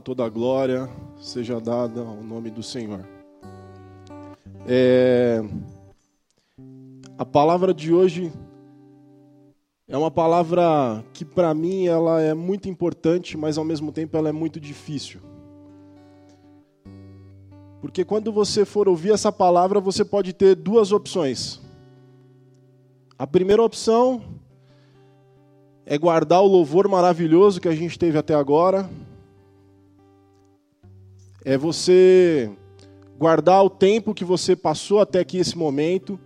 Honra, toda glória seja dada ao nome do Senhor. É... A palavra de hoje é uma palavra que para mim ela é muito importante, mas ao mesmo tempo ela é muito difícil. Porque quando você for ouvir essa palavra, você pode ter duas opções. A primeira opção é guardar o louvor maravilhoso que a gente teve até agora. É você guardar o tempo que você passou até aqui esse momento,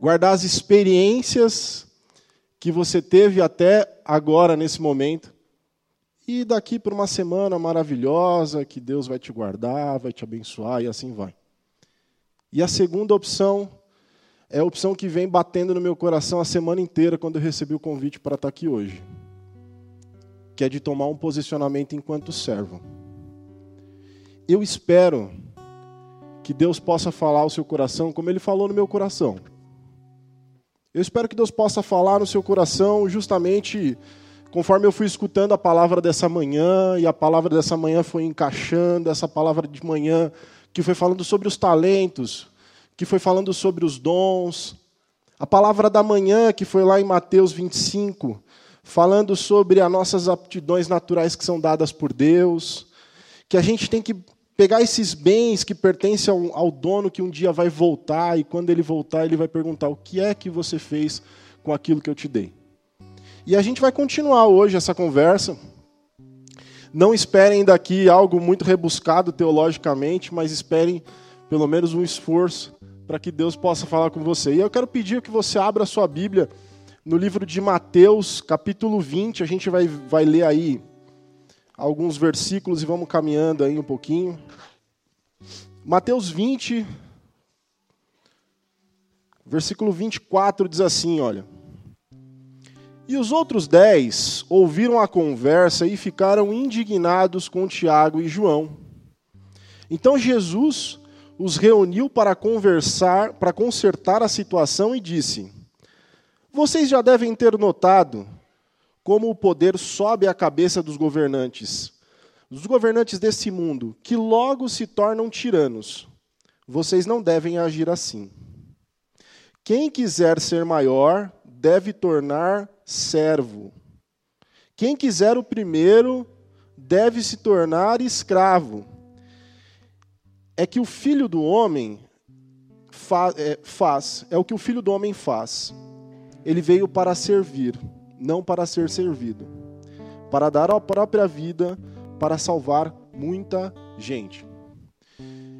guardar as experiências que você teve até agora nesse momento. E daqui por uma semana maravilhosa, que Deus vai te guardar, vai te abençoar e assim vai. E a segunda opção é a opção que vem batendo no meu coração a semana inteira quando eu recebi o convite para estar aqui hoje. Que é de tomar um posicionamento enquanto servo. Eu espero que Deus possa falar ao seu coração como ele falou no meu coração. Eu espero que Deus possa falar no seu coração justamente conforme eu fui escutando a palavra dessa manhã, e a palavra dessa manhã foi encaixando, essa palavra de manhã que foi falando sobre os talentos, que foi falando sobre os dons, a palavra da manhã que foi lá em Mateus 25, falando sobre as nossas aptidões naturais que são dadas por Deus, que a gente tem que pegar esses bens que pertencem ao, ao dono que um dia vai voltar, e quando ele voltar, ele vai perguntar: o que é que você fez com aquilo que eu te dei? E a gente vai continuar hoje essa conversa. Não esperem daqui algo muito rebuscado teologicamente, mas esperem pelo menos um esforço para que Deus possa falar com você. E eu quero pedir que você abra a sua Bíblia no livro de Mateus, capítulo 20. A gente vai, vai ler aí alguns versículos e vamos caminhando aí um pouquinho. Mateus 20, versículo 24 diz assim: olha. E os outros dez ouviram a conversa e ficaram indignados com Tiago e João. Então Jesus os reuniu para conversar, para consertar a situação e disse: Vocês já devem ter notado como o poder sobe à cabeça dos governantes, dos governantes desse mundo, que logo se tornam tiranos. Vocês não devem agir assim. Quem quiser ser maior deve tornar servo. Quem quiser o primeiro deve se tornar escravo. É que o filho do homem fa é, faz, é o que o filho do homem faz. Ele veio para servir, não para ser servido, para dar a própria vida para salvar muita gente.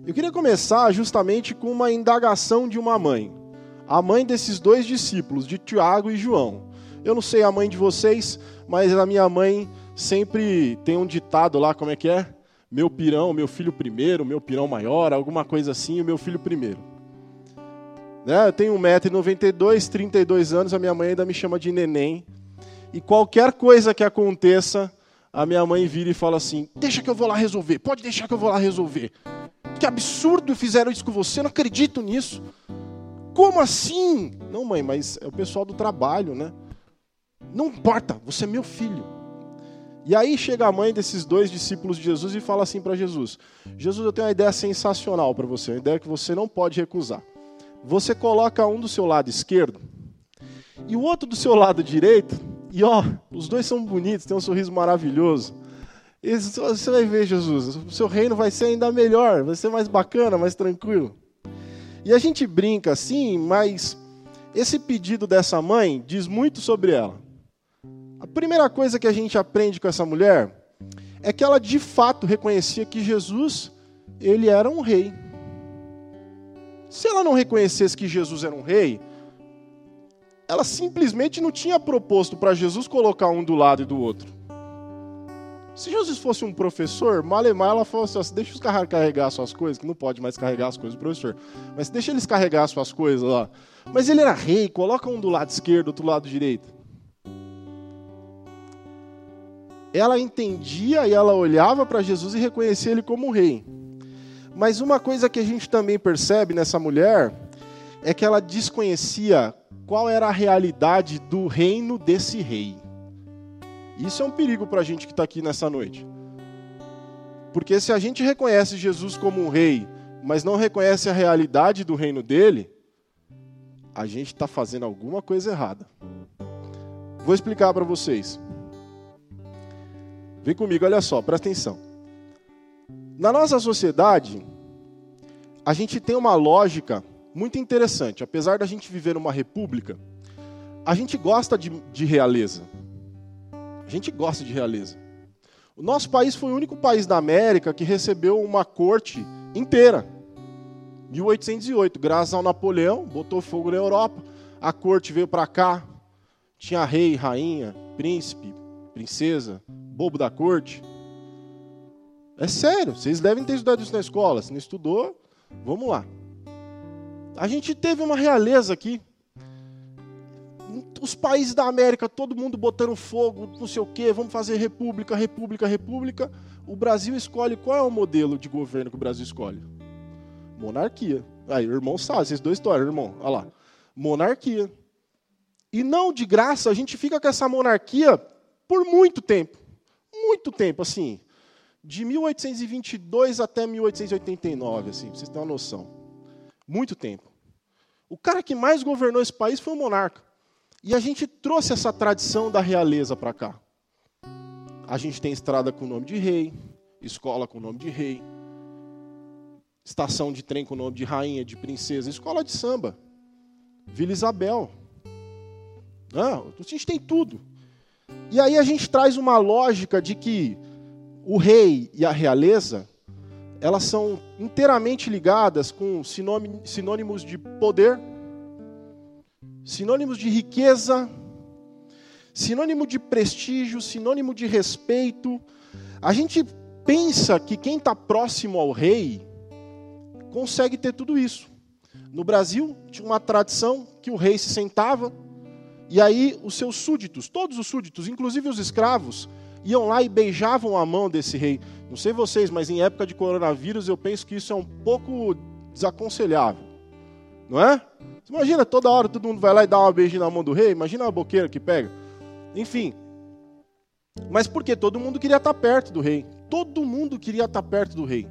Eu queria começar justamente com uma indagação de uma mãe, a mãe desses dois discípulos, de Tiago e João. Eu não sei a mãe de vocês, mas a minha mãe sempre tem um ditado lá, como é que é? Meu pirão, meu filho primeiro, meu pirão maior, alguma coisa assim, o meu filho primeiro. Né? Eu tenho 1,92m, 32 anos, a minha mãe ainda me chama de neném. E qualquer coisa que aconteça, a minha mãe vira e fala assim: Deixa que eu vou lá resolver, pode deixar que eu vou lá resolver. Que absurdo fizeram isso com você, não acredito nisso. Como assim? Não, mãe, mas é o pessoal do trabalho, né? Não importa, você é meu filho. E aí chega a mãe desses dois discípulos de Jesus e fala assim para Jesus: Jesus, eu tenho uma ideia sensacional para você, uma ideia que você não pode recusar. Você coloca um do seu lado esquerdo e o outro do seu lado direito, e ó, os dois são bonitos, têm um sorriso maravilhoso. E você vai ver, Jesus, o seu reino vai ser ainda melhor, vai ser mais bacana, mais tranquilo. E a gente brinca assim, mas esse pedido dessa mãe diz muito sobre ela. A primeira coisa que a gente aprende com essa mulher é que ela de fato reconhecia que Jesus, ele era um rei. Se ela não reconhecesse que Jesus era um rei, ela simplesmente não tinha proposto para Jesus colocar um do lado e do outro. Se Jesus fosse um professor, malemar ela fosse assim, deixa os caras carregar suas coisas, que não pode mais carregar as coisas do professor, mas deixa eles carregar suas coisas lá. Mas ele era rei, coloca um do lado esquerdo, outro do lado direito. ela entendia e ela olhava para Jesus e reconhecia ele como rei. Mas uma coisa que a gente também percebe nessa mulher é que ela desconhecia qual era a realidade do reino desse rei. Isso é um perigo para a gente que está aqui nessa noite. Porque se a gente reconhece Jesus como um rei, mas não reconhece a realidade do reino dele, a gente está fazendo alguma coisa errada. Vou explicar para vocês. Vem comigo, olha só, presta atenção. Na nossa sociedade, a gente tem uma lógica muito interessante. Apesar da gente viver numa república, a gente gosta de, de realeza. A gente gosta de realeza. O nosso país foi o único país da América que recebeu uma corte inteira. 1808, graças ao Napoleão, botou fogo na Europa. A corte veio para cá. Tinha rei, rainha, príncipe, princesa, bobo da corte. É sério, vocês devem ter estudado isso na escola. Se não estudou, vamos lá. A gente teve uma realeza aqui. Os países da América, todo mundo botando fogo, não sei o quê, vamos fazer república, república, república. O Brasil escolhe qual é o modelo de governo que o Brasil escolhe? Monarquia. Aí, irmão sabe, vocês dois histórias, irmão. Olha lá. Monarquia. E não de graça, a gente fica com essa monarquia por muito tempo. Muito tempo, assim. De 1822 até 1889, assim, pra vocês terem uma noção. Muito tempo. O cara que mais governou esse país foi o monarca. E a gente trouxe essa tradição da realeza para cá. A gente tem estrada com o nome de rei, escola com o nome de rei, estação de trem com o nome de rainha, de princesa, escola de samba, Vila Isabel. Ah, a gente tem tudo. E aí a gente traz uma lógica de que o rei e a realeza, elas são inteiramente ligadas com sinônimos de poder, sinônimos de riqueza, sinônimo de prestígio, sinônimo de respeito. A gente pensa que quem está próximo ao rei consegue ter tudo isso. No Brasil, tinha uma tradição que o rei se sentava, e aí os seus súditos, todos os súditos, inclusive os escravos, iam lá e beijavam a mão desse rei. Não sei vocês, mas em época de coronavírus eu penso que isso é um pouco desaconselhável. Não é? Você imagina, toda hora todo mundo vai lá e dá uma beijinha na mão do rei, imagina a boqueira que pega. Enfim. Mas por quê? Todo mundo queria estar perto do rei. Todo mundo queria estar perto do rei.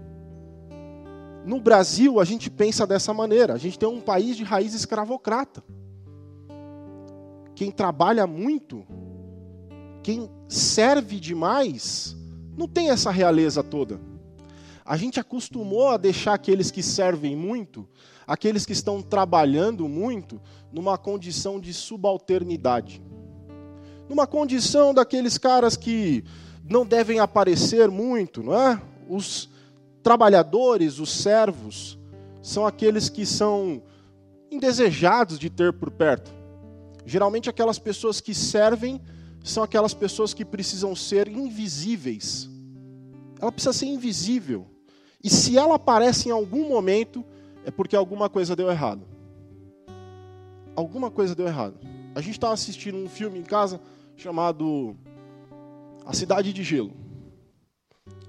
No Brasil, a gente pensa dessa maneira. A gente tem um país de raiz escravocrata. Quem trabalha muito, quem serve demais, não tem essa realeza toda. A gente acostumou a deixar aqueles que servem muito, aqueles que estão trabalhando muito, numa condição de subalternidade. Numa condição daqueles caras que não devem aparecer muito, não é? Os trabalhadores, os servos, são aqueles que são indesejados de ter por perto. Geralmente, aquelas pessoas que servem são aquelas pessoas que precisam ser invisíveis. Ela precisa ser invisível. E se ela aparece em algum momento, é porque alguma coisa deu errado. Alguma coisa deu errado. A gente estava assistindo um filme em casa chamado A Cidade de Gelo.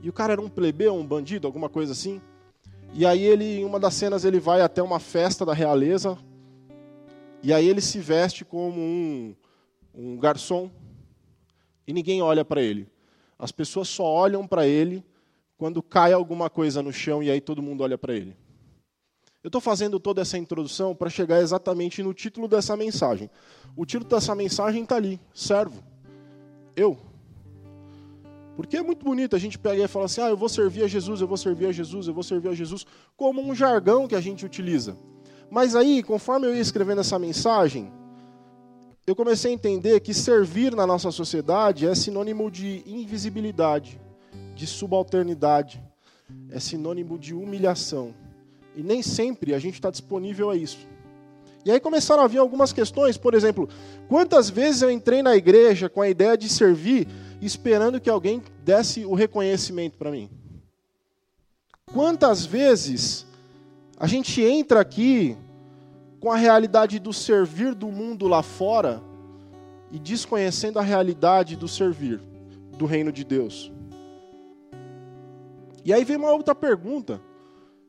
E o cara era um plebeu, um bandido, alguma coisa assim. E aí ele, em uma das cenas, ele vai até uma festa da realeza. E aí ele se veste como um, um garçom. E ninguém olha para ele. As pessoas só olham para ele quando cai alguma coisa no chão e aí todo mundo olha para ele. Eu estou fazendo toda essa introdução para chegar exatamente no título dessa mensagem. O título dessa mensagem está ali: servo. Eu. Porque é muito bonito a gente pegar e falar assim: ah, eu vou servir a Jesus, eu vou servir a Jesus, eu vou servir a Jesus, como um jargão que a gente utiliza. Mas aí, conforme eu ia escrevendo essa mensagem, eu comecei a entender que servir na nossa sociedade é sinônimo de invisibilidade, de subalternidade, é sinônimo de humilhação. E nem sempre a gente está disponível a isso. E aí começaram a vir algumas questões, por exemplo, quantas vezes eu entrei na igreja com a ideia de servir esperando que alguém desse o reconhecimento para mim. Quantas vezes a gente entra aqui com a realidade do servir do mundo lá fora e desconhecendo a realidade do servir do reino de Deus? E aí vem uma outra pergunta.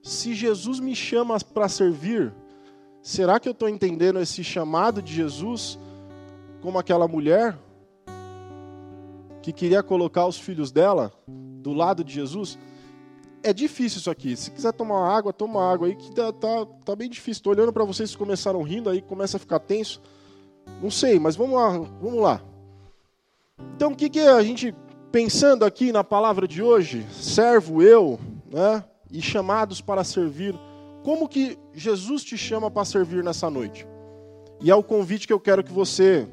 Se Jesus me chama para servir, será que eu estou entendendo esse chamado de Jesus como aquela mulher que queria colocar os filhos dela do lado de Jesus. É difícil isso aqui. Se quiser tomar água, toma água aí, que tá, tá, tá bem difícil. Estou olhando para vocês que começaram rindo, aí começa a ficar tenso. Não sei, mas vamos lá, vamos lá. Então, o que, que a gente, pensando aqui na palavra de hoje, servo eu, né, e chamados para servir, como que Jesus te chama para servir nessa noite? E é o convite que eu quero que você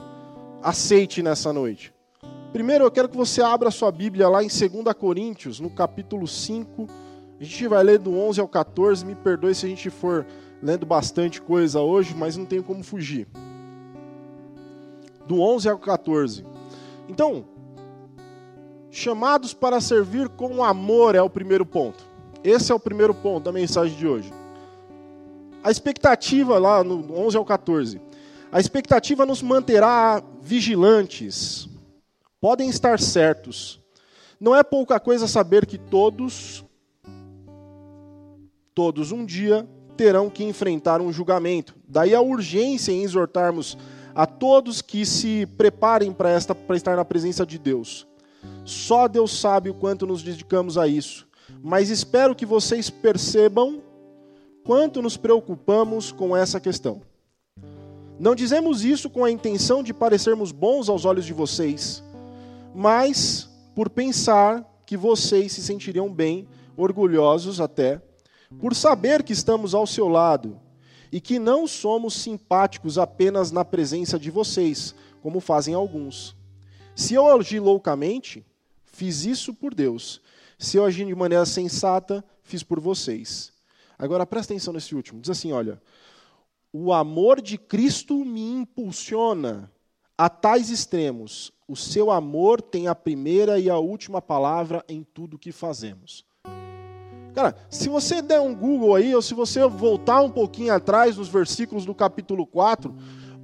aceite nessa noite. Primeiro, eu quero que você abra sua Bíblia lá em 2 Coríntios, no capítulo 5. A gente vai ler do 11 ao 14. Me perdoe se a gente for lendo bastante coisa hoje, mas não tenho como fugir. Do 11 ao 14. Então, chamados para servir com amor é o primeiro ponto. Esse é o primeiro ponto da mensagem de hoje. A expectativa lá no 11 ao 14. A expectativa nos manterá vigilantes, podem estar certos. Não é pouca coisa saber que todos, todos um dia terão que enfrentar um julgamento. Daí a urgência em exortarmos a todos que se preparem para esta para estar na presença de Deus. Só Deus sabe o quanto nos dedicamos a isso, mas espero que vocês percebam quanto nos preocupamos com essa questão. Não dizemos isso com a intenção de parecermos bons aos olhos de vocês, mas por pensar que vocês se sentiriam bem, orgulhosos até, por saber que estamos ao seu lado e que não somos simpáticos apenas na presença de vocês, como fazem alguns. Se eu agi loucamente, fiz isso por Deus. Se eu agi de maneira sensata, fiz por vocês. Agora presta atenção nesse último. Diz assim, olha: O amor de Cristo me impulsiona a tais extremos o seu amor tem a primeira e a última palavra em tudo que fazemos. Cara, se você der um Google aí, ou se você voltar um pouquinho atrás nos versículos do capítulo 4,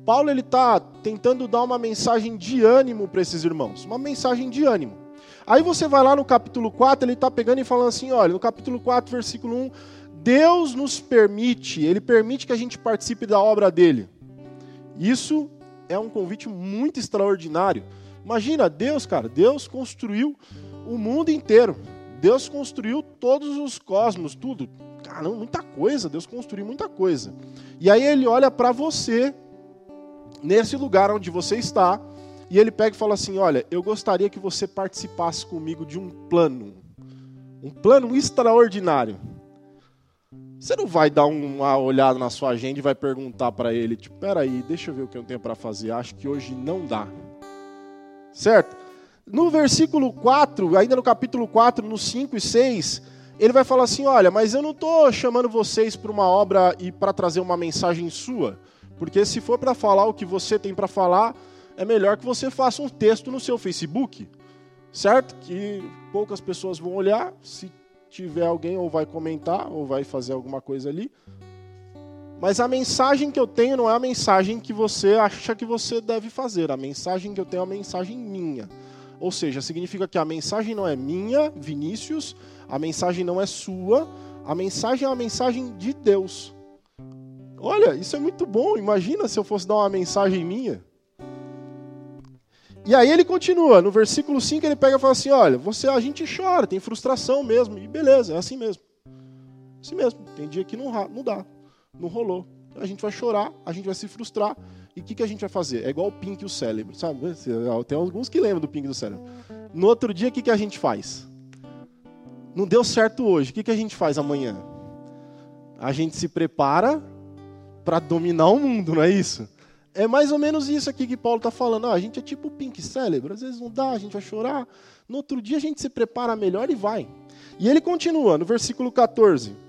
Paulo ele está tentando dar uma mensagem de ânimo para esses irmãos, uma mensagem de ânimo. Aí você vai lá no capítulo 4, ele está pegando e falando assim: olha, no capítulo 4, versículo 1, Deus nos permite, ele permite que a gente participe da obra dele. Isso é um convite muito extraordinário Imagina, Deus, cara, Deus construiu o mundo inteiro. Deus construiu todos os cosmos, tudo. Caramba, muita coisa, Deus construiu muita coisa. E aí ele olha para você, nesse lugar onde você está, e ele pega e fala assim: Olha, eu gostaria que você participasse comigo de um plano. Um plano extraordinário. Você não vai dar uma olhada na sua agenda e vai perguntar para ele, tipo, peraí, deixa eu ver o que eu tenho para fazer. Acho que hoje não dá. Certo? No versículo 4, ainda no capítulo 4, no 5 e 6, ele vai falar assim: Olha, mas eu não estou chamando vocês para uma obra e para trazer uma mensagem sua, porque se for para falar o que você tem para falar, é melhor que você faça um texto no seu Facebook, certo? Que poucas pessoas vão olhar, se tiver alguém ou vai comentar ou vai fazer alguma coisa ali. Mas a mensagem que eu tenho não é a mensagem que você acha que você deve fazer. A mensagem que eu tenho é uma mensagem minha. Ou seja, significa que a mensagem não é minha, Vinícius, a mensagem não é sua, a mensagem é uma mensagem de Deus. Olha, isso é muito bom. Imagina se eu fosse dar uma mensagem minha. E aí ele continua, no versículo 5 ele pega e fala assim: olha, você a gente chora, tem frustração mesmo, e beleza, é assim mesmo. Assim mesmo, tem dia que não, não dá não rolou. A gente vai chorar, a gente vai se frustrar. E o que, que a gente vai fazer? É igual o Pink e o cérebro, sabe? Tem alguns que lembram do Pink e do cérebro. No outro dia, o que, que a gente faz? Não deu certo hoje, o que, que a gente faz amanhã? A gente se prepara para dominar o mundo, não é isso? É mais ou menos isso aqui que Paulo está falando. Ah, a gente é tipo Pink Cérebro, às vezes não dá, a gente vai chorar. No outro dia a gente se prepara melhor e vai. E ele continua, no versículo 14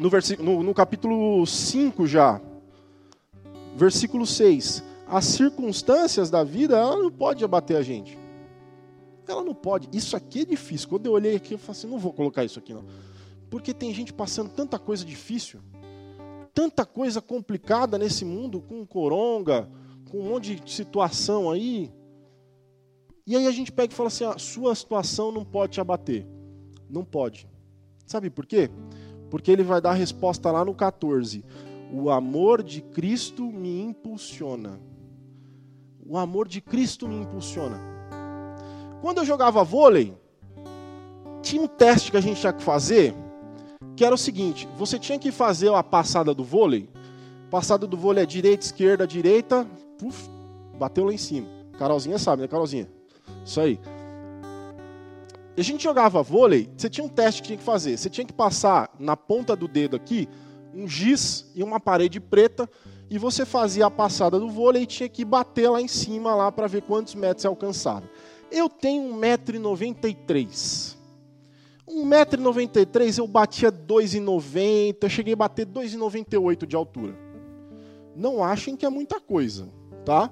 no, versículo, no, no capítulo 5 já, versículo 6. As circunstâncias da vida, ela não pode abater a gente. Ela não pode. Isso aqui é difícil. Quando eu olhei aqui, eu falei assim, não vou colocar isso aqui não. Porque tem gente passando tanta coisa difícil, tanta coisa complicada nesse mundo, com coronga, com um monte de situação aí. E aí a gente pega e fala assim, a sua situação não pode te abater. Não pode. Sabe por quê? Porque ele vai dar a resposta lá no 14. O amor de Cristo me impulsiona. O amor de Cristo me impulsiona. Quando eu jogava vôlei, tinha um teste que a gente tinha que fazer, que era o seguinte: você tinha que fazer a passada do vôlei. Passada do vôlei é direita, esquerda, direita, puf, bateu lá em cima. Carolzinha sabe, né, Carolzinha? Isso aí. A gente jogava vôlei, você tinha um teste que tinha que fazer. Você tinha que passar na ponta do dedo aqui um giz e uma parede preta e você fazia a passada do vôlei e tinha que bater lá em cima lá para ver quantos metros você alcançava. Eu tenho 1,93m. 1,93m eu batia 2,90m, eu cheguei a bater 2,98m de altura. Não achem que é muita coisa, tá?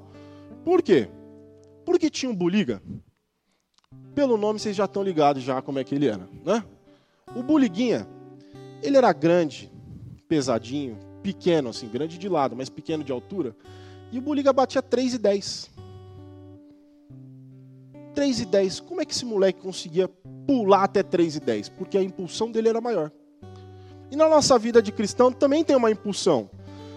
Por quê? Porque tinha um buliga. Pelo nome vocês já estão ligados já como é que ele era, né? O buliguinha, ele era grande, pesadinho, pequeno assim, grande de lado, mas pequeno de altura. E o buliga batia 3,10. 3,10. Como é que esse moleque conseguia pular até 3,10? Porque a impulsão dele era maior. E na nossa vida de cristão também tem uma impulsão.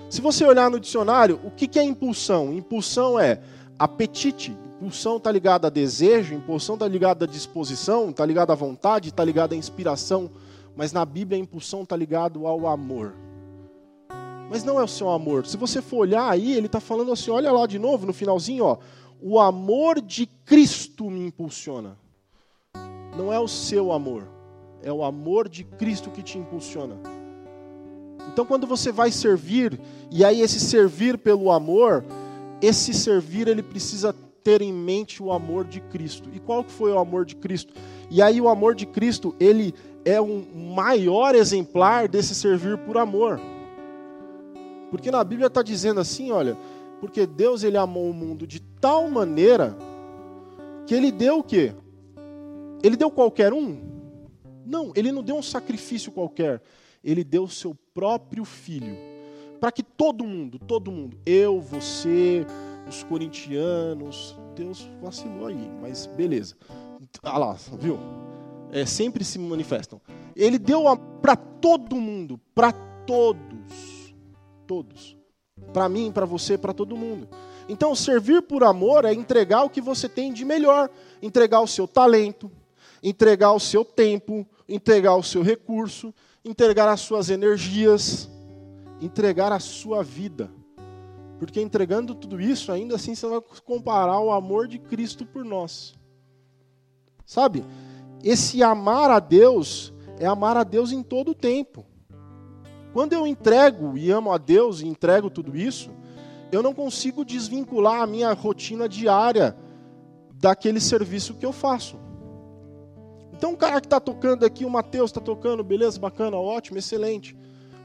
Se você olhar no dicionário, o que é impulsão? Impulsão é apetite. Impulsão está ligada a desejo, impulsão está ligada à disposição, está ligada à vontade, está ligada à inspiração. Mas na Bíblia a impulsão está ligada ao amor. Mas não é o seu amor. Se você for olhar aí, ele está falando assim, olha lá de novo no finalzinho, ó, o amor de Cristo me impulsiona. Não é o seu amor, é o amor de Cristo que te impulsiona. Então, quando você vai servir, e aí esse servir pelo amor, esse servir ele precisa ter em mente o amor de Cristo. E qual que foi o amor de Cristo? E aí o amor de Cristo, ele é um maior exemplar desse servir por amor. Porque na Bíblia está dizendo assim, olha, porque Deus ele amou o mundo de tal maneira que ele deu o quê? Ele deu qualquer um? Não, ele não deu um sacrifício qualquer ele deu o seu próprio filho. Para que todo mundo, todo mundo, eu, você, os corintianos, Deus vacilou aí, mas beleza. Ah lá, viu? É, sempre se manifestam. Ele deu para todo mundo, para todos. Todos. Para mim, para você, para todo mundo. Então, servir por amor é entregar o que você tem de melhor, entregar o seu talento, entregar o seu tempo, entregar o seu recurso, entregar as suas energias, entregar a sua vida. Porque entregando tudo isso, ainda assim você vai comparar o amor de Cristo por nós. Sabe? Esse amar a Deus é amar a Deus em todo o tempo. Quando eu entrego e amo a Deus e entrego tudo isso, eu não consigo desvincular a minha rotina diária daquele serviço que eu faço. Então, o cara que está tocando aqui, o Mateus está tocando, beleza, bacana, ótimo, excelente.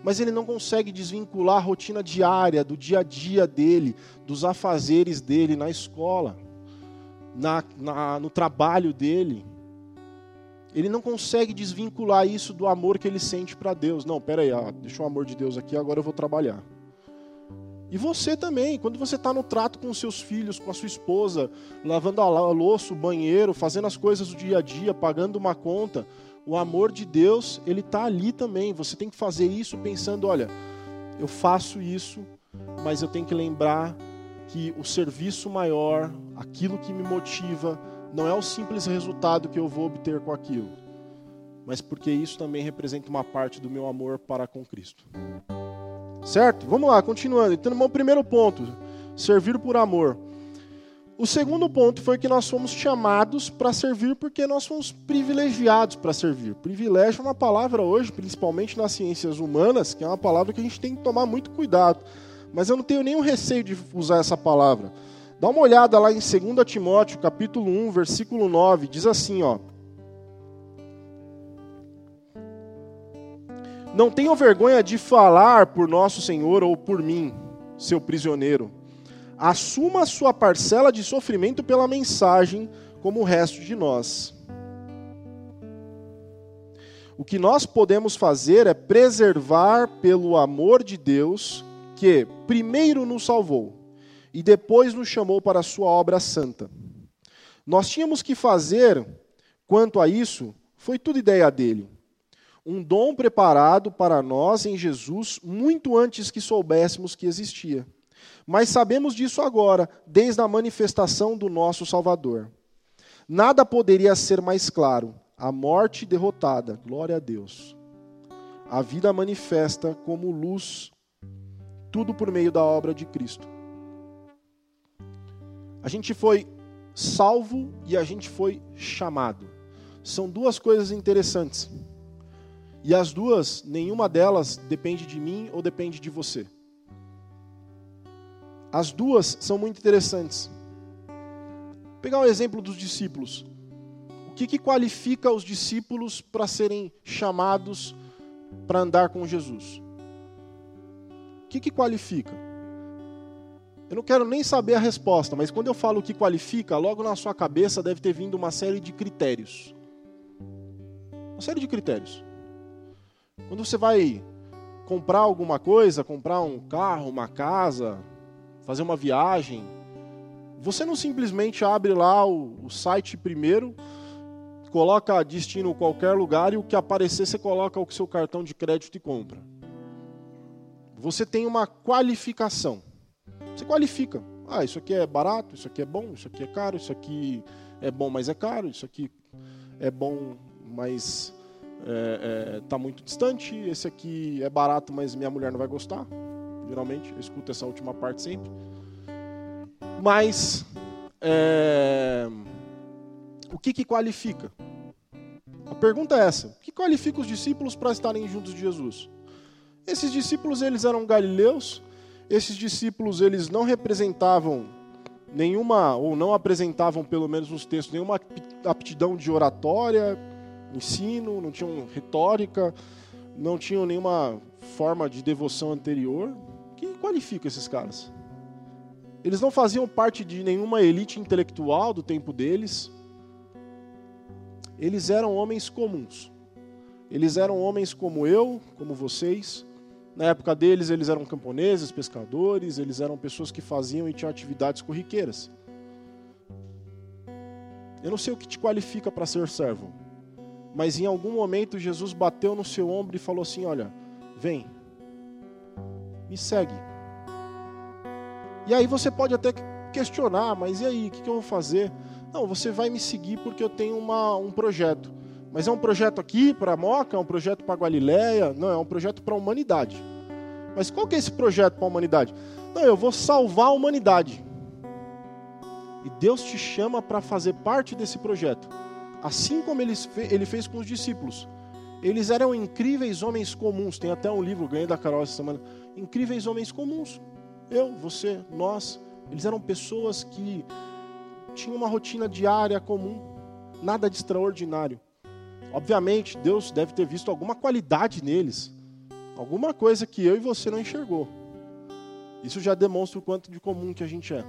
Mas ele não consegue desvincular a rotina diária, do dia a dia dele, dos afazeres dele na escola, na, na, no trabalho dele. Ele não consegue desvincular isso do amor que ele sente para Deus. Não, peraí, ó, deixa o amor de Deus aqui, agora eu vou trabalhar. E você também, quando você está no trato com seus filhos, com a sua esposa, lavando a louça, o banheiro, fazendo as coisas do dia a dia, pagando uma conta, o amor de Deus, ele está ali também. Você tem que fazer isso pensando, olha, eu faço isso, mas eu tenho que lembrar que o serviço maior, aquilo que me motiva, não é o simples resultado que eu vou obter com aquilo, mas porque isso também representa uma parte do meu amor para com Cristo. Certo? Vamos lá, continuando. Então, o primeiro ponto, servir por amor. O segundo ponto foi que nós fomos chamados para servir porque nós fomos privilegiados para servir. Privilégio é uma palavra hoje, principalmente nas ciências humanas, que é uma palavra que a gente tem que tomar muito cuidado. Mas eu não tenho nenhum receio de usar essa palavra. Dá uma olhada lá em 2 Timóteo, capítulo 1, versículo 9, diz assim, ó: Não tenho vergonha de falar por nosso Senhor ou por mim, seu prisioneiro. Assuma sua parcela de sofrimento pela mensagem, como o resto de nós. O que nós podemos fazer é preservar pelo amor de Deus, que primeiro nos salvou e depois nos chamou para a sua obra santa. Nós tínhamos que fazer, quanto a isso, foi tudo ideia dele um dom preparado para nós em Jesus muito antes que soubéssemos que existia. Mas sabemos disso agora, desde a manifestação do nosso Salvador. Nada poderia ser mais claro. A morte derrotada, glória a Deus. A vida manifesta como luz, tudo por meio da obra de Cristo. A gente foi salvo e a gente foi chamado. São duas coisas interessantes. E as duas, nenhuma delas depende de mim ou depende de você. As duas são muito interessantes. Vou pegar um exemplo dos discípulos. O que, que qualifica os discípulos para serem chamados para andar com Jesus? O que, que qualifica? Eu não quero nem saber a resposta, mas quando eu falo o que qualifica, logo na sua cabeça deve ter vindo uma série de critérios. Uma série de critérios. Quando você vai comprar alguma coisa, comprar um carro, uma casa, fazer uma viagem, você não simplesmente abre lá o, o site primeiro, coloca destino qualquer lugar e o que aparecer você coloca o seu cartão de crédito e compra. Você tem uma qualificação. Você qualifica. Ah, isso aqui é barato, isso aqui é bom, isso aqui é caro, isso aqui é bom, mas é caro, isso aqui é bom, mas está é, é, tá muito distante. Esse aqui é barato, mas minha mulher não vai gostar. Geralmente, eu escuto essa última parte sempre. Mas, é, o que, que qualifica? A pergunta é essa: o que qualifica os discípulos para estarem juntos de Jesus? Esses discípulos eles eram galileus. Esses discípulos eles não representavam nenhuma ou não apresentavam pelo menos nos textos nenhuma aptidão de oratória, ensino, não tinham retórica, não tinham nenhuma forma de devoção anterior. O que qualifica esses caras? Eles não faziam parte de nenhuma elite intelectual do tempo deles. Eles eram homens comuns. Eles eram homens como eu, como vocês. Na época deles, eles eram camponeses, pescadores, eles eram pessoas que faziam e tinham atividades corriqueiras. Eu não sei o que te qualifica para ser servo. Mas em algum momento Jesus bateu no seu ombro e falou assim: Olha, vem, me segue. E aí você pode até questionar, mas e aí, o que, eu vou fazer? Não, você vai me seguir porque eu tenho uma, um projeto. Mas é um projeto aqui para Moca, é um projeto para Galileia? Não, é um projeto para a humanidade. Mas qual que é esse projeto para a humanidade? Não, eu vou salvar a humanidade. E Deus te chama para fazer parte desse projeto assim como ele fez com os discípulos. Eles eram incríveis homens comuns. Tem até um livro, ganhei da Carol essa semana. Incríveis homens comuns. Eu, você, nós. Eles eram pessoas que tinham uma rotina diária comum. Nada de extraordinário. Obviamente, Deus deve ter visto alguma qualidade neles. Alguma coisa que eu e você não enxergou. Isso já demonstra o quanto de comum que a gente é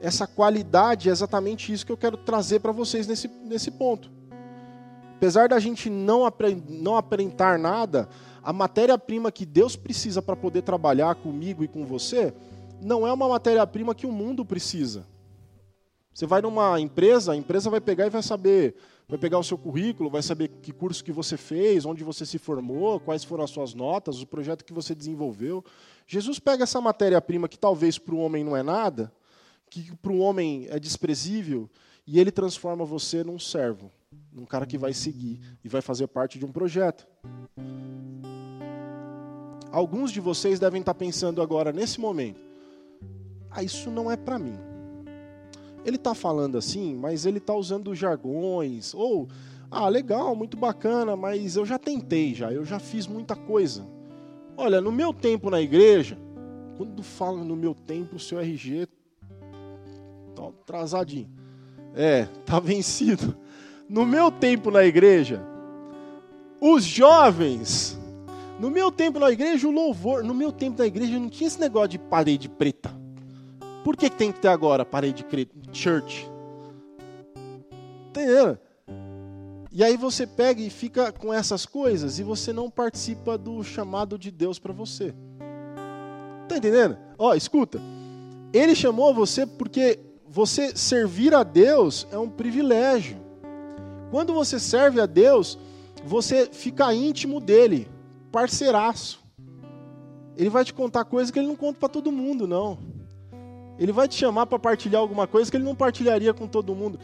essa qualidade é exatamente isso que eu quero trazer para vocês nesse, nesse ponto. Apesar da gente não, não aparentar nada, a matéria-prima que Deus precisa para poder trabalhar comigo e com você, não é uma matéria-prima que o mundo precisa. Você vai numa empresa, a empresa vai pegar e vai saber, vai pegar o seu currículo, vai saber que curso que você fez, onde você se formou, quais foram as suas notas, o projeto que você desenvolveu. Jesus pega essa matéria-prima que talvez para o homem não é nada, que para o homem é desprezível, e ele transforma você num servo, num cara que vai seguir e vai fazer parte de um projeto. Alguns de vocês devem estar pensando agora, nesse momento, ah, isso não é para mim. Ele está falando assim, mas ele está usando jargões, ou, ah, legal, muito bacana, mas eu já tentei já, eu já fiz muita coisa. Olha, no meu tempo na igreja, quando fala no meu tempo, o seu RG Tá atrasadinho. É, tá vencido. No meu tempo na igreja, os jovens, no meu tempo na igreja, o louvor, no meu tempo na igreja não tinha esse negócio de parede preta. Por que, tem que ter agora parede? Church. Entendeu? E aí você pega e fica com essas coisas e você não participa do chamado de Deus para você. Tá entendendo? Ó, escuta. Ele chamou você porque você servir a Deus é um privilégio. Quando você serve a Deus, você fica íntimo dele, parceiraço. Ele vai te contar coisas que ele não conta para todo mundo, não. Ele vai te chamar para partilhar alguma coisa que ele não partilharia com todo mundo.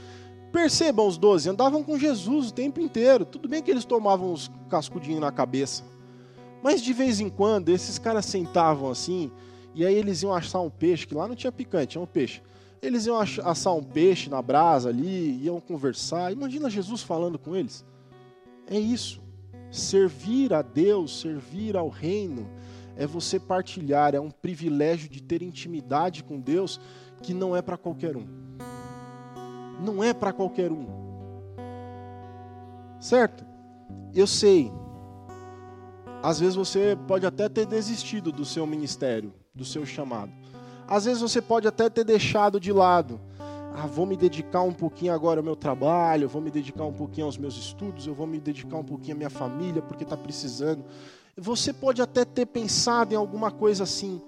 Percebam os doze, andavam com Jesus o tempo inteiro. Tudo bem que eles tomavam uns cascudinhos na cabeça. Mas de vez em quando, esses caras sentavam assim, e aí eles iam assar um peixe, que lá não tinha picante, tinha um peixe. Eles iam assar um peixe na brasa ali, iam conversar. Imagina Jesus falando com eles. É isso. Servir a Deus, servir ao reino, é você partilhar, é um privilégio de ter intimidade com Deus que não é para qualquer um. Não é para qualquer um. Certo? Eu sei. Às vezes você pode até ter desistido do seu ministério, do seu chamado. Às vezes você pode até ter deixado de lado. Ah, vou me dedicar um pouquinho agora ao meu trabalho, vou me dedicar um pouquinho aos meus estudos, eu vou me dedicar um pouquinho à minha família porque está precisando. Você pode até ter pensado em alguma coisa assim,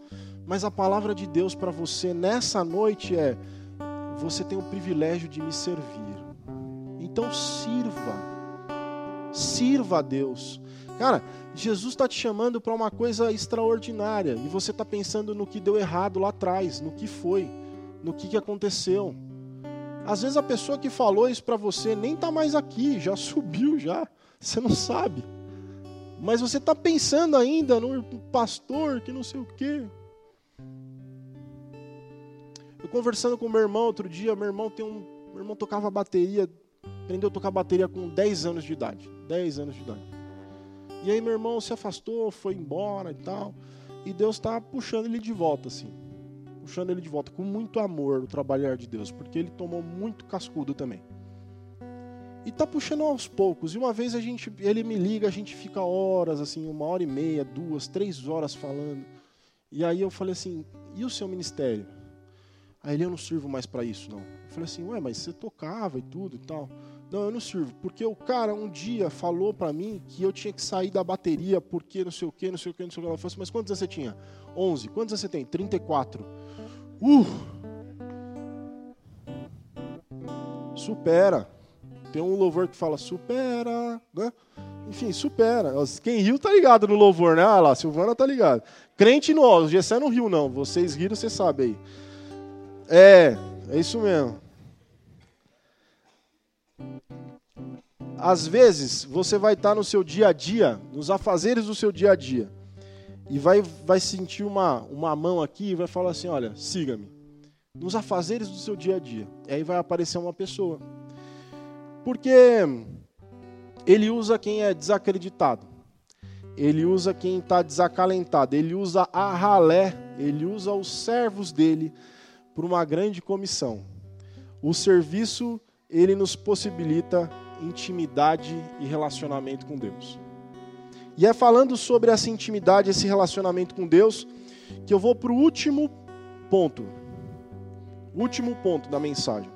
mas a palavra de Deus para você nessa noite é: você tem o privilégio de me servir. Então sirva, sirva a Deus. Cara, Jesus está te chamando para uma coisa extraordinária e você está pensando no que deu errado lá atrás, no que foi, no que, que aconteceu. Às vezes a pessoa que falou isso para você nem está mais aqui, já subiu já, você não sabe. Mas você está pensando ainda no pastor que não sei o quê. Eu conversando com meu irmão outro dia, meu irmão tem um. Meu irmão tocava bateria, aprendeu a tocar bateria com 10 anos de idade. 10 anos de idade. E aí meu irmão se afastou, foi embora e tal. E Deus está puxando ele de volta, assim. Puxando ele de volta com muito amor o trabalhar de Deus, porque ele tomou muito cascudo também. E tá puxando aos poucos. E uma vez a gente, ele me liga, a gente fica horas, assim, uma hora e meia, duas, três horas falando. E aí eu falei assim, e o seu ministério? Aí ele, eu não sirvo mais para isso, não. Eu falei assim, ué, mas você tocava e tudo e tal. Não, eu não sirvo, porque o cara um dia falou para mim que eu tinha que sair da bateria porque não sei o que, não sei o que, não sei o que. Eu falei assim, mas quantos anos você tinha? 11. Quantos anos você tem? 34. Uh! Supera. Tem um louvor que fala supera, né? Enfim, supera. Quem riu tá ligado no louvor, né? Ah lá, Silvana tá ligado. Crente no o Gessé não riu não. Vocês riram, você sabe aí. É, é isso mesmo. Às vezes, você vai estar no seu dia a dia, nos afazeres do seu dia a dia, e vai, vai sentir uma, uma mão aqui e vai falar assim: olha, siga-me. Nos afazeres do seu dia a dia. E aí vai aparecer uma pessoa porque ele usa quem é desacreditado. Ele usa quem está desacalentado. Ele usa a ralé. Ele usa os servos dele para uma grande comissão. O serviço, ele nos possibilita intimidade e relacionamento com Deus. E é falando sobre essa intimidade, esse relacionamento com Deus, que eu vou para o último ponto. Último ponto da mensagem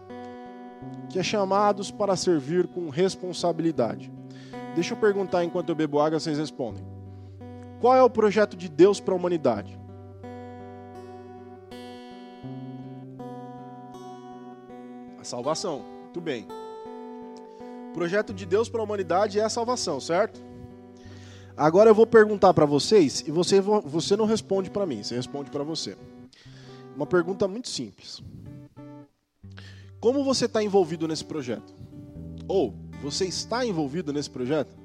que é chamados para servir com responsabilidade. Deixa eu perguntar enquanto eu bebo água, vocês respondem. Qual é o projeto de Deus para a humanidade? A salvação. Muito bem. O projeto de Deus para a humanidade é a salvação, certo? Agora eu vou perguntar para vocês e você, você não responde para mim, você responde para você. Uma pergunta muito simples. Como você está envolvido nesse projeto? Ou você está envolvido nesse projeto?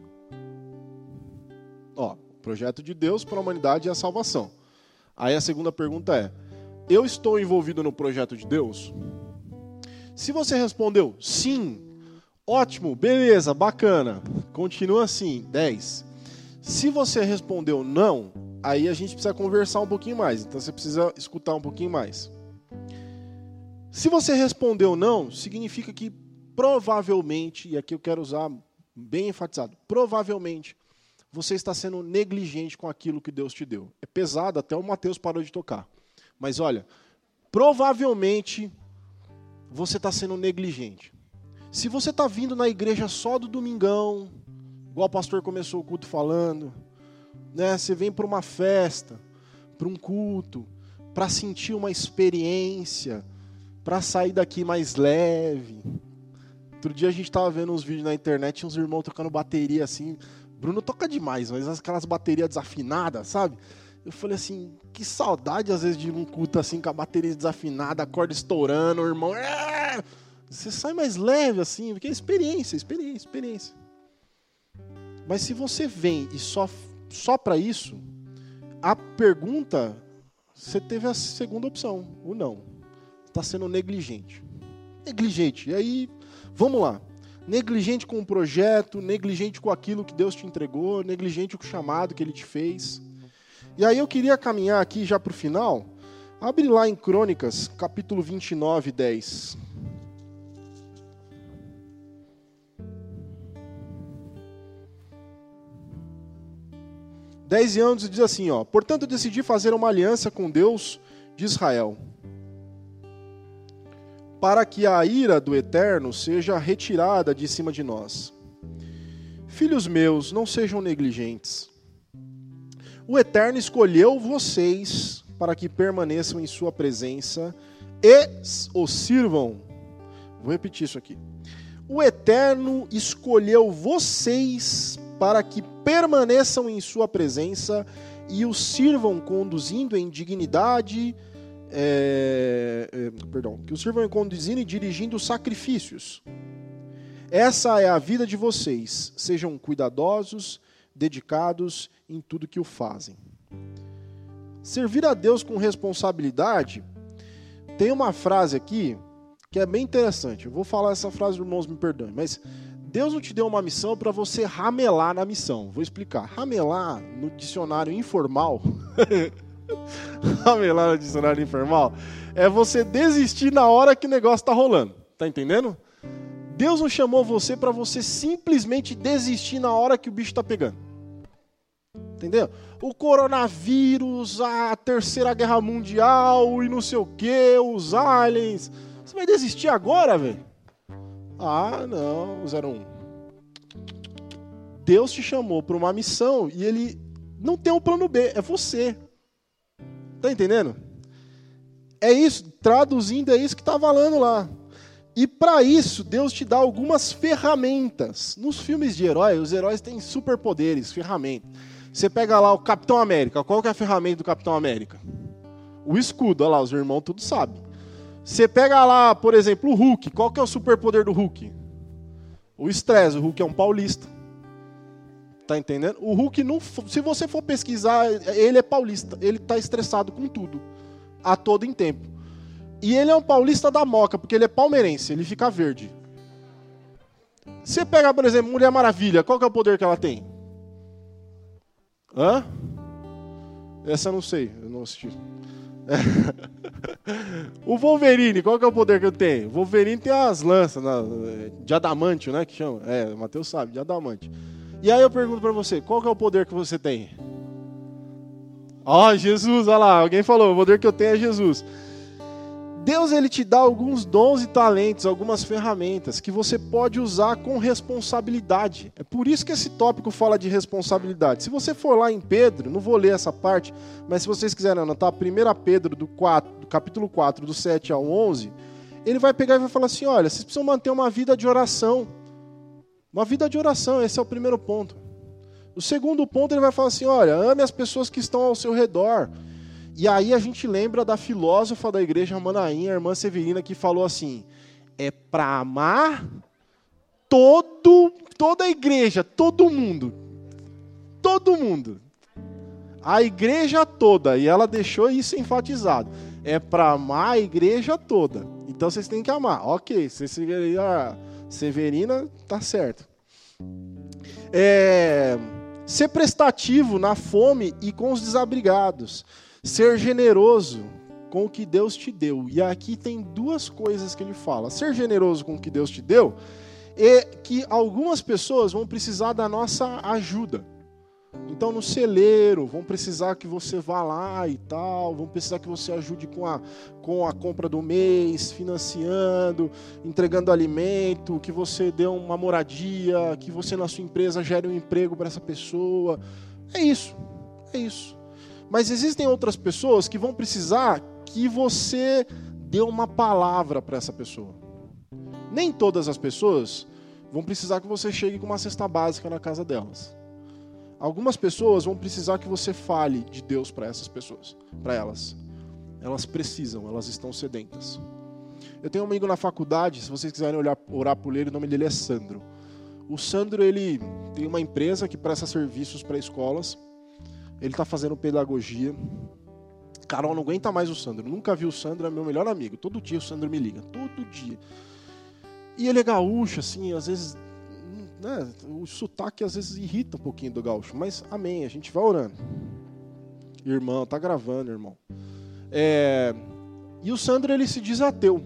Ó, o projeto de Deus para a humanidade é a salvação. Aí a segunda pergunta é: eu estou envolvido no projeto de Deus? Se você respondeu sim, ótimo, beleza, bacana, continua assim, 10. Se você respondeu não, aí a gente precisa conversar um pouquinho mais, então você precisa escutar um pouquinho mais. Se você respondeu não, significa que provavelmente, e aqui eu quero usar bem enfatizado, provavelmente você está sendo negligente com aquilo que Deus te deu. É pesado, até o Mateus parou de tocar. Mas olha, provavelmente você está sendo negligente. Se você está vindo na igreja só do domingão, igual o pastor começou o culto falando, né? Você vem para uma festa, para um culto, para sentir uma experiência, para sair daqui mais leve. Outro dia a gente tava vendo uns vídeos na internet, uns irmãos tocando bateria assim. Bruno toca demais, mas aquelas baterias desafinadas, sabe? Eu falei assim, que saudade às vezes de um culto assim com a bateria desafinada, a corda estourando, o irmão. É! Você sai mais leve assim, porque é experiência, experiência, experiência. Mas se você vem e só, só para isso, a pergunta, você teve a segunda opção, o não. Está sendo negligente. Negligente. E aí, vamos lá. Negligente com o projeto, negligente com aquilo que Deus te entregou, negligente com o chamado que Ele te fez. E aí eu queria caminhar aqui já para o final. Abre lá em Crônicas, capítulo 29, 10. 10 anos diz assim, ó: "Portanto decidi fazer uma aliança com Deus de Israel, para que a ira do Eterno seja retirada de cima de nós. Filhos meus, não sejam negligentes. O Eterno escolheu vocês para que permaneçam em sua presença e os sirvam. Vou repetir isso aqui. O Eterno escolheu vocês para que permaneçam em sua presença e o sirvam conduzindo em dignidade, é, é, perdão, que o sirvam conduzindo e dirigindo sacrifícios. Essa é a vida de vocês. Sejam cuidadosos, dedicados em tudo que o fazem. Servir a Deus com responsabilidade. Tem uma frase aqui que é bem interessante. Eu vou falar essa frase, irmãos, me perdoem, mas Deus não te deu uma missão para você ramelar na missão. Vou explicar. Ramelar no dicionário informal. ramelar no dicionário informal é você desistir na hora que o negócio está rolando. Tá entendendo? Deus não chamou você para você simplesmente desistir na hora que o bicho está pegando. Entendeu? O coronavírus, a terceira guerra mundial e não sei o que, os aliens. Você vai desistir agora, velho? Ah, não, 01. Deus te chamou para uma missão e ele não tem um plano B, é você. Tá entendendo? É isso, traduzindo, é isso que está falando lá. E para isso, Deus te dá algumas ferramentas. Nos filmes de herói, os heróis têm superpoderes, ferramentas. Você pega lá o Capitão América. Qual que é a ferramenta do Capitão América? O escudo. Olha lá, os irmãos tudo sabem. Você pega lá, por exemplo, o Hulk. Qual que é o superpoder do Hulk? O estresse. O Hulk é um paulista. Tá entendendo? O Hulk, não, se você for pesquisar, ele é paulista. Ele tá estressado com tudo. A todo em tempo. E ele é um paulista da moca, porque ele é palmeirense. Ele fica verde. Você pega, por exemplo, Mulher Maravilha. Qual que é o poder que ela tem? Hã? Essa eu não sei. Eu não assisti. o Wolverine, qual que é o poder que eu tenho? O Wolverine tem as lanças de adamante, né? Que chama. É, o Matheus sabe, de adamante. E aí eu pergunto para você, qual é o poder que você tem? Ó, oh, Jesus, olha lá, alguém falou, o poder que eu tenho é Jesus. Deus ele te dá alguns dons e talentos, algumas ferramentas que você pode usar com responsabilidade. É por isso que esse tópico fala de responsabilidade. Se você for lá em Pedro, não vou ler essa parte, mas se vocês quiserem anotar, 1 Pedro do, 4, do capítulo 4, do 7 ao 11, ele vai pegar e vai falar assim: olha, vocês precisam manter uma vida de oração. Uma vida de oração, esse é o primeiro ponto. O segundo ponto, ele vai falar assim: olha, ame as pessoas que estão ao seu redor. E aí a gente lembra da filósofa da igreja Manaim, a irmã Severina, que falou assim: é para amar todo, toda a igreja, todo mundo. Todo mundo. A igreja toda. E ela deixou isso enfatizado. É para amar a igreja toda. Então vocês têm que amar. Ok, Severina, Severina tá certo. É, ser prestativo na fome e com os desabrigados. Ser generoso com o que Deus te deu. E aqui tem duas coisas que ele fala. Ser generoso com o que Deus te deu é que algumas pessoas vão precisar da nossa ajuda. Então, no celeiro, vão precisar que você vá lá e tal, vão precisar que você ajude com a, com a compra do mês, financiando, entregando alimento, que você dê uma moradia, que você na sua empresa gere um emprego para essa pessoa. É isso, é isso. Mas existem outras pessoas que vão precisar que você dê uma palavra para essa pessoa. Nem todas as pessoas vão precisar que você chegue com uma cesta básica na casa delas. Algumas pessoas vão precisar que você fale de Deus para essas pessoas, para elas. Elas precisam, elas estão sedentas. Eu tenho um amigo na faculdade, se vocês quiserem olhar, orar por ele, o nome dele é Sandro. O Sandro, ele tem uma empresa que presta serviços para escolas. Ele está fazendo pedagogia. Carol não aguenta mais o Sandro. Nunca vi o Sandro, é meu melhor amigo. Todo dia o Sandro me liga. Todo dia. E ele é gaúcho, assim, às vezes. Né, o sotaque às vezes irrita um pouquinho do gaúcho. Mas amém, a gente vai orando. Irmão, tá gravando, irmão. É, e o Sandro, ele se diz ateu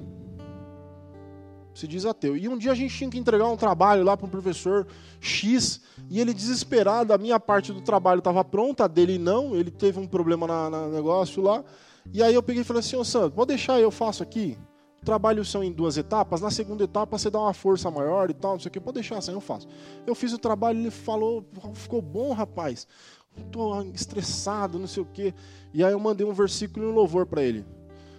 se diz ateu. E um dia a gente tinha que entregar um trabalho lá para um professor X, e ele desesperado, a minha parte do trabalho estava pronta, a dele não, ele teve um problema na negócio lá. E aí eu peguei e falei assim, ô Sandro, pode deixar, eu faço aqui. O trabalho são em duas etapas, na segunda etapa você dá uma força maior e tal, não sei o que, pode deixar, assim eu faço. Eu fiz o trabalho, ele falou, ficou bom, rapaz. Estou estressado, não sei o que. E aí eu mandei um versículo e um louvor para ele.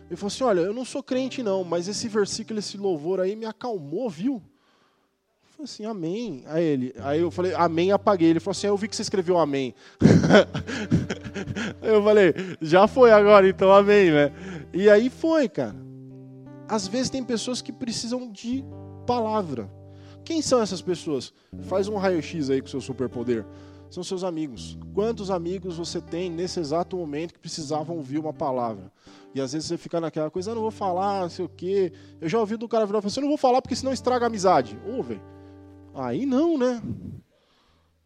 Ele falou assim: Olha, eu não sou crente não, mas esse versículo, esse louvor aí me acalmou, viu? Eu falei assim: Amém. Aí, ele, aí eu falei: Amém, apaguei. Ele falou assim: Eu vi que você escreveu Amém. eu falei: Já foi agora, então Amém, né? E aí foi, cara. Às vezes tem pessoas que precisam de palavra. Quem são essas pessoas? Faz um raio-x aí com seu superpoder. São seus amigos. Quantos amigos você tem nesse exato momento que precisavam ouvir uma palavra? E às vezes você fica naquela coisa, eu não vou falar, não sei o quê. Eu já ouvi do cara virar e falar assim, eu não vou falar porque senão estraga a amizade. Ô. Aí não, né?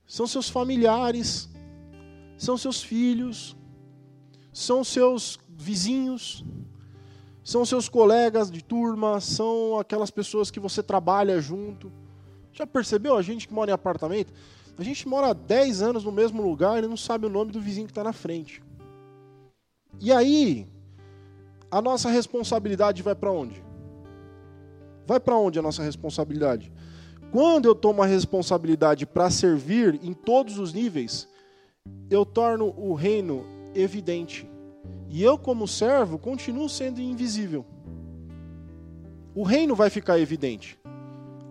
São seus familiares, são seus filhos, são seus vizinhos, são seus colegas de turma, são aquelas pessoas que você trabalha junto. Já percebeu a gente que mora em apartamento? A gente mora 10 anos no mesmo lugar e não sabe o nome do vizinho que está na frente. E aí, a nossa responsabilidade vai para onde? Vai para onde a nossa responsabilidade? Quando eu tomo a responsabilidade para servir em todos os níveis, eu torno o reino evidente. E eu, como servo, continuo sendo invisível. O reino vai ficar evidente.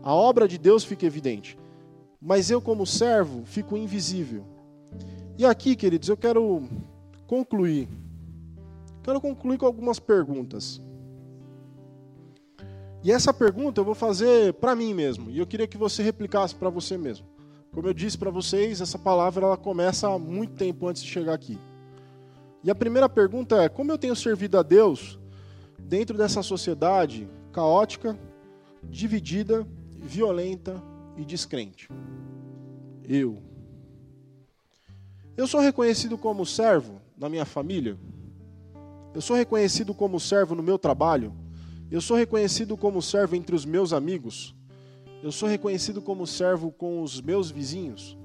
A obra de Deus fica evidente. Mas eu, como servo, fico invisível. E aqui, queridos, eu quero concluir Quero concluir com algumas perguntas. E essa pergunta eu vou fazer para mim mesmo, e eu queria que você replicasse para você mesmo. Como eu disse para vocês, essa palavra ela começa há muito tempo antes de chegar aqui. E a primeira pergunta é: como eu tenho servido a Deus dentro dessa sociedade caótica, dividida, violenta e descrente? Eu. Eu sou reconhecido como servo na minha família? Eu sou reconhecido como servo no meu trabalho. Eu sou reconhecido como servo entre os meus amigos. Eu sou reconhecido como servo com os meus vizinhos.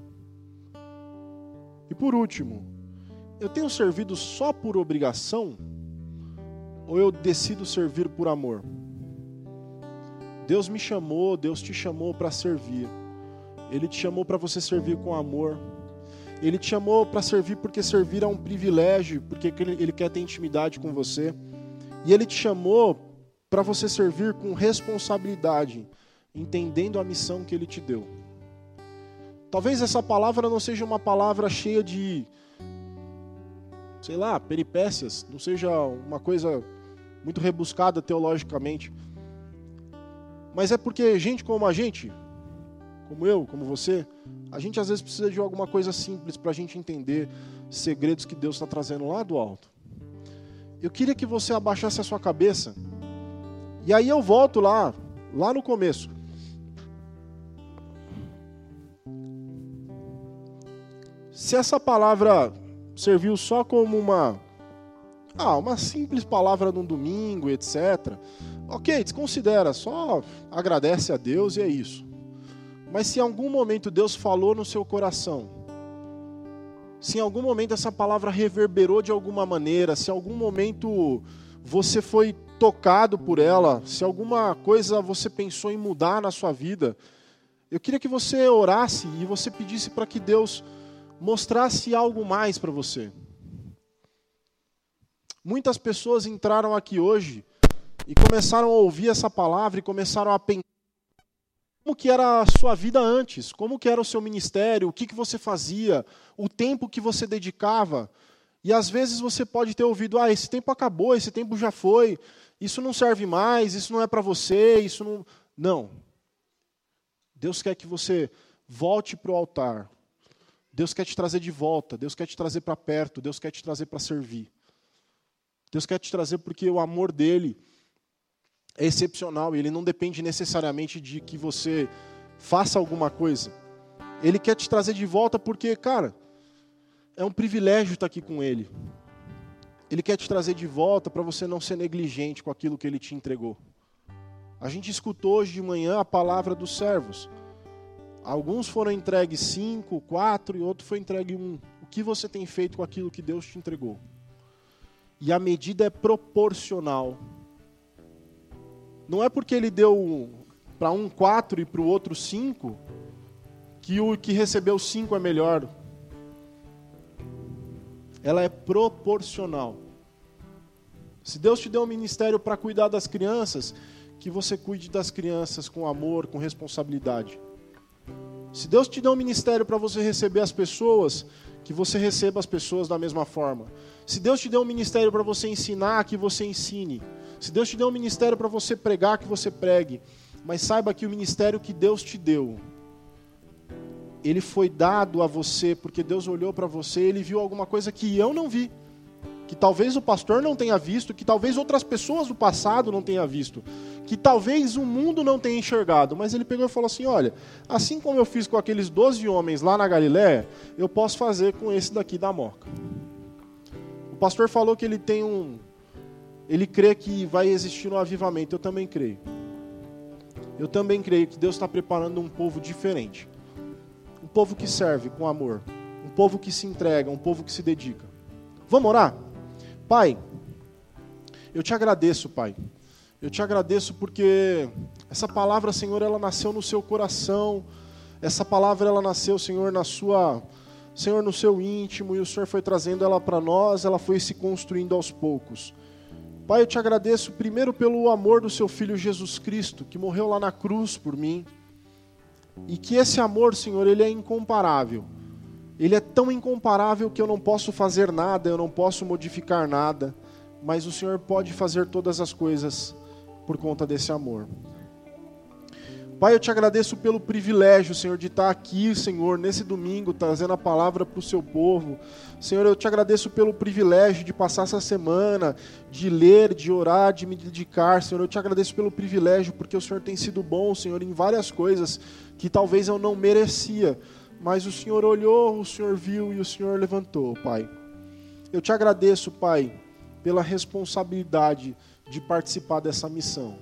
E por último, eu tenho servido só por obrigação ou eu decido servir por amor? Deus me chamou, Deus te chamou para servir. Ele te chamou para você servir com amor. Ele te chamou para servir porque servir é um privilégio, porque ele quer ter intimidade com você. E ele te chamou para você servir com responsabilidade, entendendo a missão que ele te deu. Talvez essa palavra não seja uma palavra cheia de, sei lá, peripécias, não seja uma coisa muito rebuscada teologicamente. Mas é porque gente como a gente, como eu, como você, a gente às vezes precisa de alguma coisa simples para a gente entender segredos que Deus está trazendo lá do alto. Eu queria que você abaixasse a sua cabeça. E aí eu volto lá, lá no começo. Se essa palavra serviu só como uma ah, uma simples palavra num domingo, etc. Ok, desconsidera, só agradece a Deus e é isso. Mas se em algum momento Deus falou no seu coração, se em algum momento essa palavra reverberou de alguma maneira, se em algum momento você foi tocado por ela, se alguma coisa você pensou em mudar na sua vida, eu queria que você orasse e você pedisse para que Deus mostrasse algo mais para você. Muitas pessoas entraram aqui hoje e começaram a ouvir essa palavra e começaram a pensar como que era a sua vida antes, como que era o seu ministério, o que, que você fazia, o tempo que você dedicava. E às vezes você pode ter ouvido, ah, esse tempo acabou, esse tempo já foi, isso não serve mais, isso não é para você, isso não. Não. Deus quer que você volte para o altar. Deus quer te trazer de volta, Deus quer te trazer para perto, Deus quer te trazer para servir. Deus quer te trazer porque o amor dele é excepcional e ele não depende necessariamente de que você faça alguma coisa. Ele quer te trazer de volta porque, cara, é um privilégio estar aqui com ele. Ele quer te trazer de volta para você não ser negligente com aquilo que ele te entregou. A gente escutou hoje de manhã a palavra dos servos. Alguns foram entregues cinco, quatro e outro foi entregue um. O que você tem feito com aquilo que Deus te entregou? E a medida é proporcional não é porque ele deu para um quatro e para o outro cinco que o que recebeu cinco é melhor. Ela é proporcional. Se Deus te deu um ministério para cuidar das crianças, que você cuide das crianças com amor, com responsabilidade. Se Deus te deu um ministério para você receber as pessoas, que você receba as pessoas da mesma forma. Se Deus te deu um ministério para você ensinar, que você ensine. Se Deus te deu um ministério para você pregar, que você pregue. Mas saiba que o ministério que Deus te deu, ele foi dado a você porque Deus olhou para você e ele viu alguma coisa que eu não vi. Que talvez o pastor não tenha visto, que talvez outras pessoas do passado não tenham visto, que talvez o mundo não tenha enxergado, mas ele pegou e falou assim: Olha, assim como eu fiz com aqueles 12 homens lá na Galiléia, eu posso fazer com esse daqui da Moca. O pastor falou que ele tem um, ele crê que vai existir um avivamento. Eu também creio. Eu também creio que Deus está preparando um povo diferente. Um povo que serve com amor. Um povo que se entrega, um povo que se dedica. Vamos orar? Pai, eu te agradeço, Pai. Eu te agradeço porque essa palavra, Senhor, ela nasceu no seu coração. Essa palavra, ela nasceu, Senhor, na sua, Senhor, no seu íntimo, e o Senhor foi trazendo ela para nós, ela foi se construindo aos poucos. Pai, eu te agradeço primeiro pelo amor do seu filho Jesus Cristo, que morreu lá na cruz por mim. E que esse amor, Senhor, ele é incomparável. Ele é tão incomparável que eu não posso fazer nada, eu não posso modificar nada, mas o Senhor pode fazer todas as coisas por conta desse amor. Pai, eu te agradeço pelo privilégio, Senhor, de estar aqui, Senhor, nesse domingo, trazendo a palavra para o seu povo. Senhor, eu te agradeço pelo privilégio de passar essa semana, de ler, de orar, de me dedicar. Senhor, eu te agradeço pelo privilégio, porque o Senhor tem sido bom, Senhor, em várias coisas que talvez eu não merecia. Mas o Senhor olhou, o Senhor viu e o Senhor levantou, Pai. Eu te agradeço, Pai, pela responsabilidade de participar dessa missão.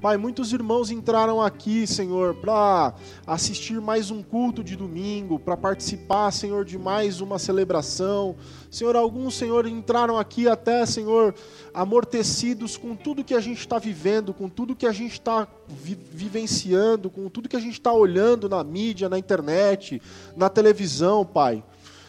Pai, muitos irmãos entraram aqui, Senhor, para assistir mais um culto de domingo, para participar, Senhor, de mais uma celebração. Senhor, alguns, Senhor, entraram aqui até, Senhor, amortecidos com tudo que a gente está vivendo, com tudo que a gente está vi vivenciando, com tudo que a gente está olhando na mídia, na internet, na televisão, Pai.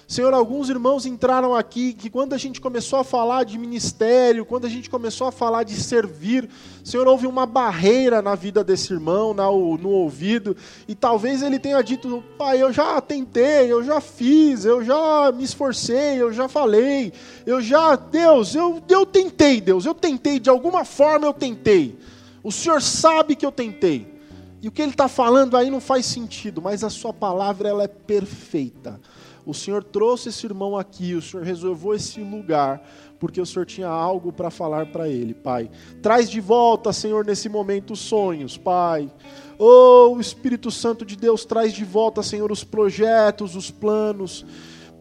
Senhor, alguns irmãos entraram aqui que quando a gente começou a falar de ministério, quando a gente começou a falar de servir, Senhor, houve uma barreira na vida desse irmão, no ouvido, e talvez ele tenha dito: Pai, eu já tentei, eu já fiz, eu já me esforcei, eu já falei, eu já, Deus, eu, eu tentei, Deus, eu tentei, de alguma forma eu tentei. O Senhor sabe que eu tentei. E o que ele está falando aí não faz sentido, mas a sua palavra ela é perfeita. O Senhor trouxe esse irmão aqui, o Senhor reservou esse lugar, porque o Senhor tinha algo para falar para ele, Pai. Traz de volta, Senhor, nesse momento os sonhos, Pai. Oh, o Espírito Santo de Deus traz de volta, Senhor, os projetos, os planos.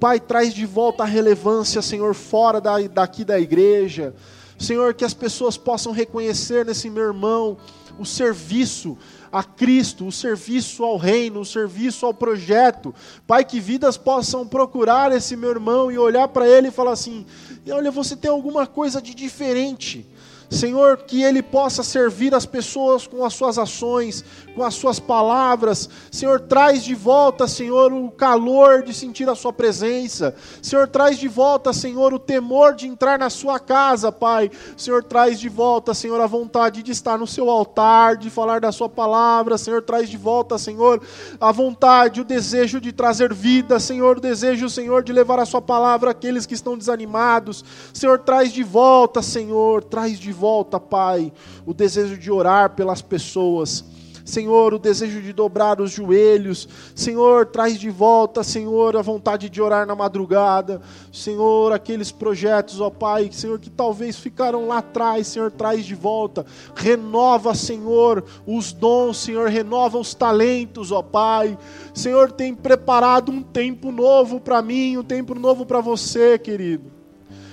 Pai, traz de volta a relevância, Senhor, fora da, daqui da igreja. Senhor, que as pessoas possam reconhecer nesse meu irmão o serviço, a Cristo, o serviço ao reino, o serviço ao projeto. Pai, que vidas possam procurar esse meu irmão e olhar para ele e falar assim: olha, você tem alguma coisa de diferente. Senhor, que ele possa servir as pessoas com as suas ações, com as suas palavras. Senhor, traz de volta, Senhor, o calor de sentir a sua presença. Senhor, traz de volta, Senhor, o temor de entrar na sua casa, Pai. Senhor, traz de volta, Senhor, a vontade de estar no seu altar, de falar da sua palavra. Senhor, traz de volta, Senhor, a vontade, o desejo de trazer vida, Senhor, o desejo, Senhor, de levar a sua palavra àqueles que estão desanimados. Senhor, traz de volta, Senhor, traz de volta, Pai, o desejo de orar pelas pessoas. Senhor, o desejo de dobrar os joelhos. Senhor, traz de volta, Senhor, a vontade de orar na madrugada. Senhor, aqueles projetos, ó Pai, Senhor, que talvez ficaram lá atrás, Senhor, traz de volta. Renova, Senhor, os dons, Senhor, renova os talentos, ó Pai. Senhor, tem preparado um tempo novo para mim, um tempo novo para você, querido.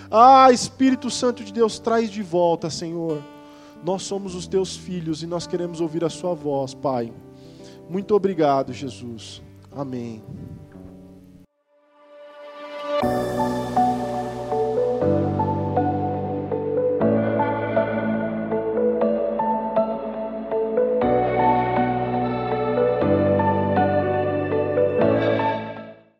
Ah, Espírito Santo de Deus, traz de volta, Senhor. Nós somos os teus filhos e nós queremos ouvir a sua voz, Pai. Muito obrigado, Jesus. Amém.